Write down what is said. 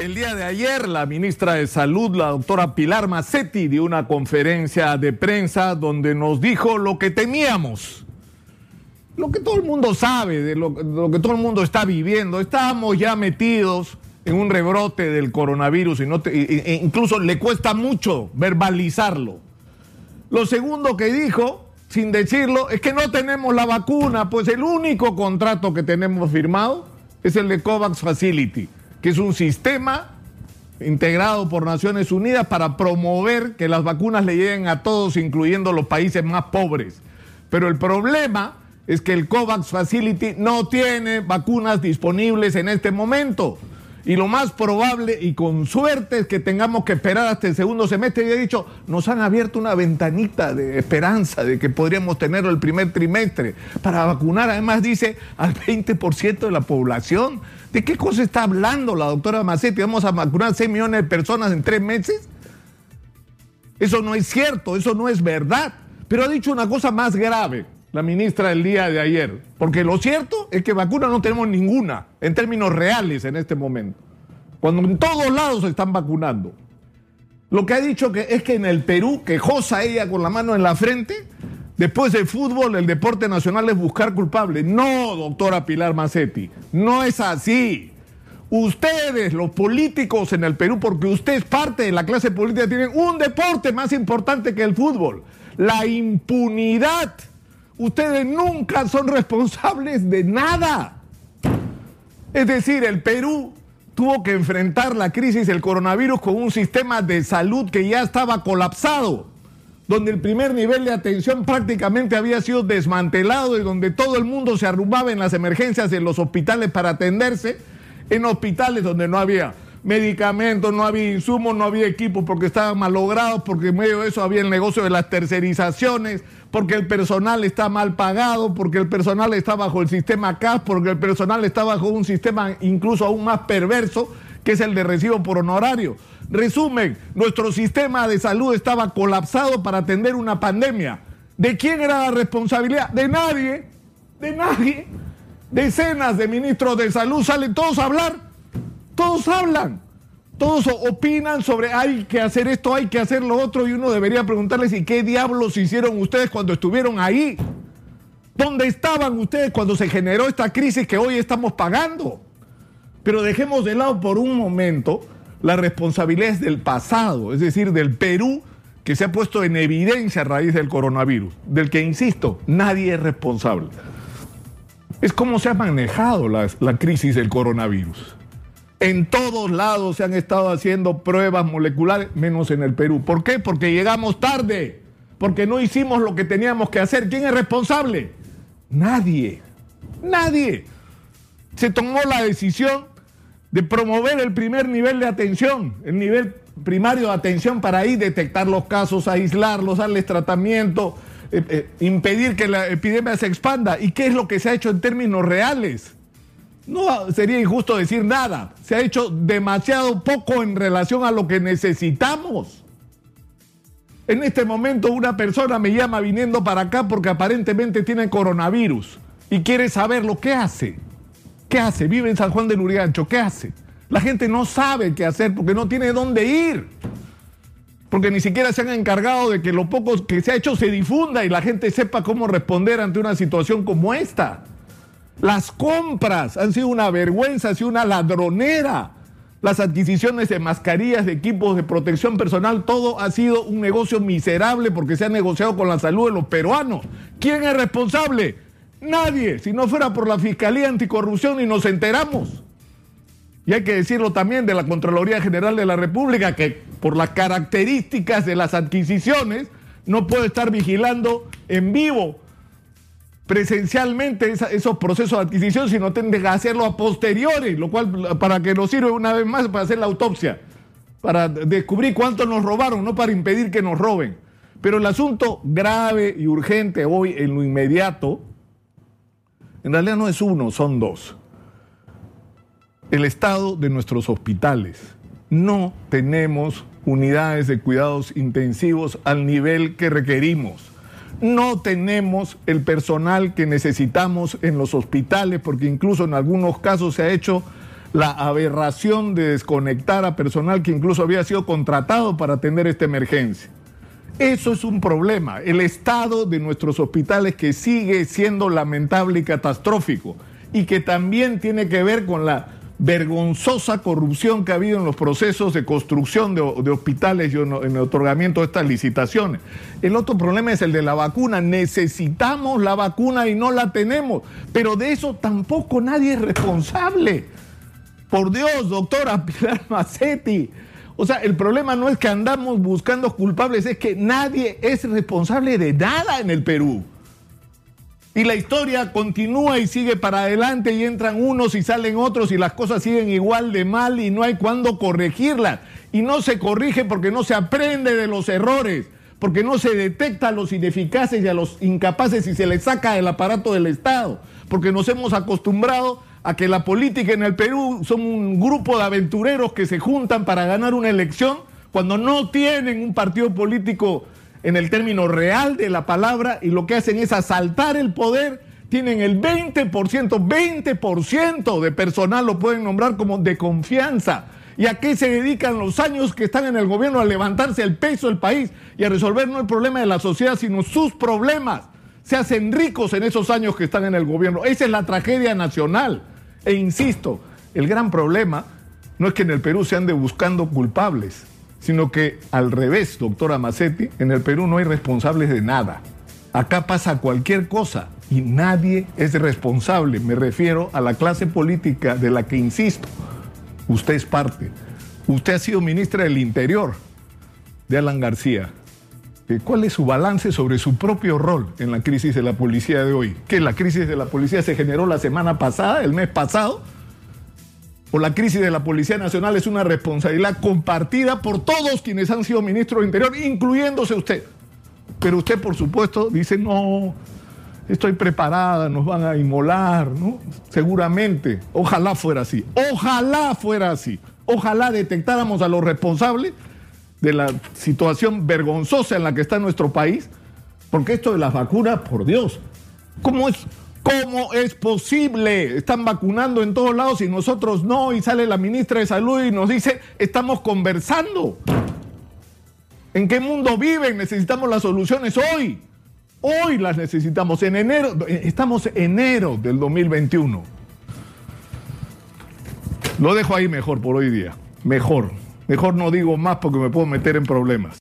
El día de ayer, la ministra de Salud, la doctora Pilar Macetti, dio una conferencia de prensa donde nos dijo lo que temíamos, lo que todo el mundo sabe, de lo, que todo el mundo está viviendo. Estábamos ya metidos en un rebrote del coronavirus y no e incluso le cuesta mucho verbalizarlo. Lo segundo que dijo, sin decirlo, es que no tenemos la vacuna, pues el único contrato que tenemos firmado es el de COVAX Facility que es un sistema integrado por Naciones Unidas para promover que las vacunas le lleguen a todos, incluyendo los países más pobres. Pero el problema es que el COVAX Facility no tiene vacunas disponibles en este momento. Y lo más probable y con suerte es que tengamos que esperar hasta el segundo semestre. Y he dicho, nos han abierto una ventanita de esperanza de que podríamos tenerlo el primer trimestre para vacunar. Además dice al 20% de la población. ¿De qué cosa está hablando la doctora Macetti? ¿Vamos a vacunar 6 millones de personas en tres meses? Eso no es cierto, eso no es verdad. Pero ha dicho una cosa más grave la ministra del día de ayer. Porque lo cierto es que vacuna no tenemos ninguna en términos reales en este momento. Cuando en todos lados se están vacunando. Lo que ha dicho que es que en el Perú, quejosa ella con la mano en la frente, después del fútbol, el deporte nacional es buscar culpable. No, doctora Pilar Macetti, no es así. Ustedes, los políticos en el Perú, porque usted es parte de la clase política, tienen un deporte más importante que el fútbol, la impunidad ustedes nunca son responsables de nada. Es decir, el Perú tuvo que enfrentar la crisis del coronavirus con un sistema de salud que ya estaba colapsado, donde el primer nivel de atención prácticamente había sido desmantelado y donde todo el mundo se arrumbaba en las emergencias en los hospitales para atenderse, en hospitales donde no había medicamentos, no había insumos, no había equipos porque estaban malogrados, porque en medio de eso había el negocio de las tercerizaciones, porque el personal está mal pagado, porque el personal está bajo el sistema CAS, porque el personal está bajo un sistema incluso aún más perverso, que es el de recibo por honorario. Resumen, nuestro sistema de salud estaba colapsado para atender una pandemia. ¿De quién era la responsabilidad? De nadie, de nadie. Decenas de ministros de salud salen todos a hablar, todos hablan todos opinan sobre hay que hacer esto, hay que hacer lo otro, y uno debería preguntarles, ¿y qué diablos hicieron ustedes cuando estuvieron ahí? ¿Dónde estaban ustedes cuando se generó esta crisis que hoy estamos pagando? Pero dejemos de lado por un momento las responsabilidades del pasado, es decir, del Perú que se ha puesto en evidencia a raíz del coronavirus, del que, insisto, nadie es responsable. Es cómo se ha manejado la, la crisis del coronavirus. En todos lados se han estado haciendo pruebas moleculares, menos en el Perú. ¿Por qué? Porque llegamos tarde, porque no hicimos lo que teníamos que hacer. ¿Quién es responsable? Nadie, nadie. Se tomó la decisión de promover el primer nivel de atención, el nivel primario de atención para ahí detectar los casos, aislarlos, darles tratamiento, eh, eh, impedir que la epidemia se expanda. ¿Y qué es lo que se ha hecho en términos reales? No sería injusto decir nada. Se ha hecho demasiado poco en relación a lo que necesitamos. En este momento una persona me llama viniendo para acá porque aparentemente tiene coronavirus y quiere saber lo que hace. ¿Qué hace? Vive en San Juan del Urigancho. ¿Qué hace? La gente no sabe qué hacer porque no tiene dónde ir. Porque ni siquiera se han encargado de que lo poco que se ha hecho se difunda y la gente sepa cómo responder ante una situación como esta. Las compras han sido una vergüenza, ha sido una ladronera. Las adquisiciones de mascarillas, de equipos de protección personal, todo ha sido un negocio miserable porque se ha negociado con la salud de los peruanos. ¿Quién es responsable? Nadie. Si no fuera por la Fiscalía Anticorrupción y nos enteramos. Y hay que decirlo también de la Contraloría General de la República, que por las características de las adquisiciones no puede estar vigilando en vivo presencialmente esos procesos de adquisición, sino tienen que hacerlo a posteriori, lo cual para que nos sirve una vez más para hacer la autopsia, para descubrir cuánto nos robaron, no para impedir que nos roben. Pero el asunto grave y urgente hoy en lo inmediato, en realidad no es uno, son dos. El estado de nuestros hospitales. No tenemos unidades de cuidados intensivos al nivel que requerimos no tenemos el personal que necesitamos en los hospitales, porque incluso en algunos casos se ha hecho la aberración de desconectar a personal que incluso había sido contratado para atender esta emergencia. Eso es un problema. El estado de nuestros hospitales que sigue siendo lamentable y catastrófico y que también tiene que ver con la vergonzosa corrupción que ha habido en los procesos de construcción de, hospitales y en el otorgamiento de estas licitaciones. El otro problema es el de la vacuna. Necesitamos la vacuna y no la tenemos, pero de eso tampoco nadie es responsable. Por Dios, doctora Pilar Macetti. O sea, el problema no es que andamos buscando culpables, es que nadie es responsable de nada en el Perú. Y la historia continúa y sigue para adelante y entran unos y salen otros y las cosas siguen igual de mal y no hay cuándo corregirlas. Y no se corrige porque no se aprende de los errores, porque no se detecta a los ineficaces y a los incapaces y se les saca del aparato del Estado, porque nos hemos acostumbrado a que la política en el Perú son un grupo de aventureros que se juntan para ganar una elección cuando no tienen un partido político en el término real de la palabra y lo que hacen es asaltar el poder. Tienen el 20%, 20% de personal lo pueden nombrar como de confianza. ¿Y a qué se dedican los años que están en el gobierno? A levantarse el peso del país y a resolver no el problema de la sociedad, sino sus problemas. Se hacen ricos en esos años que están en el gobierno. Esa es la tragedia nacional. E insisto, el gran problema no es que en el Perú se ande buscando culpables, sino que al revés, doctora Macetti, en el Perú no hay responsables de nada. Acá pasa cualquier cosa y nadie es responsable. Me refiero a la clase política de la que, insisto, usted es parte. Usted ha sido ministra del Interior de Alan García. Eh, ¿Cuál es su balance sobre su propio rol en la crisis de la policía de hoy? ¿Que la crisis de la policía se generó la semana pasada, el mes pasado? ¿O la crisis de la Policía Nacional es una responsabilidad compartida por todos quienes han sido ministros de Interior, incluyéndose usted? Pero usted, por supuesto, dice, no, estoy preparada, nos van a inmolar, ¿no? Seguramente. Ojalá fuera así. Ojalá fuera así. Ojalá detectáramos a los responsables de la situación vergonzosa en la que está nuestro país, porque esto de las vacunas, por Dios, ¿cómo es, ¿cómo es posible? Están vacunando en todos lados y nosotros no, y sale la ministra de Salud y nos dice, estamos conversando. ¿En qué mundo viven? Necesitamos las soluciones hoy. Hoy las necesitamos. En enero, estamos en enero del 2021. Lo dejo ahí mejor por hoy día. Mejor. Mejor no digo más porque me puedo meter en problemas.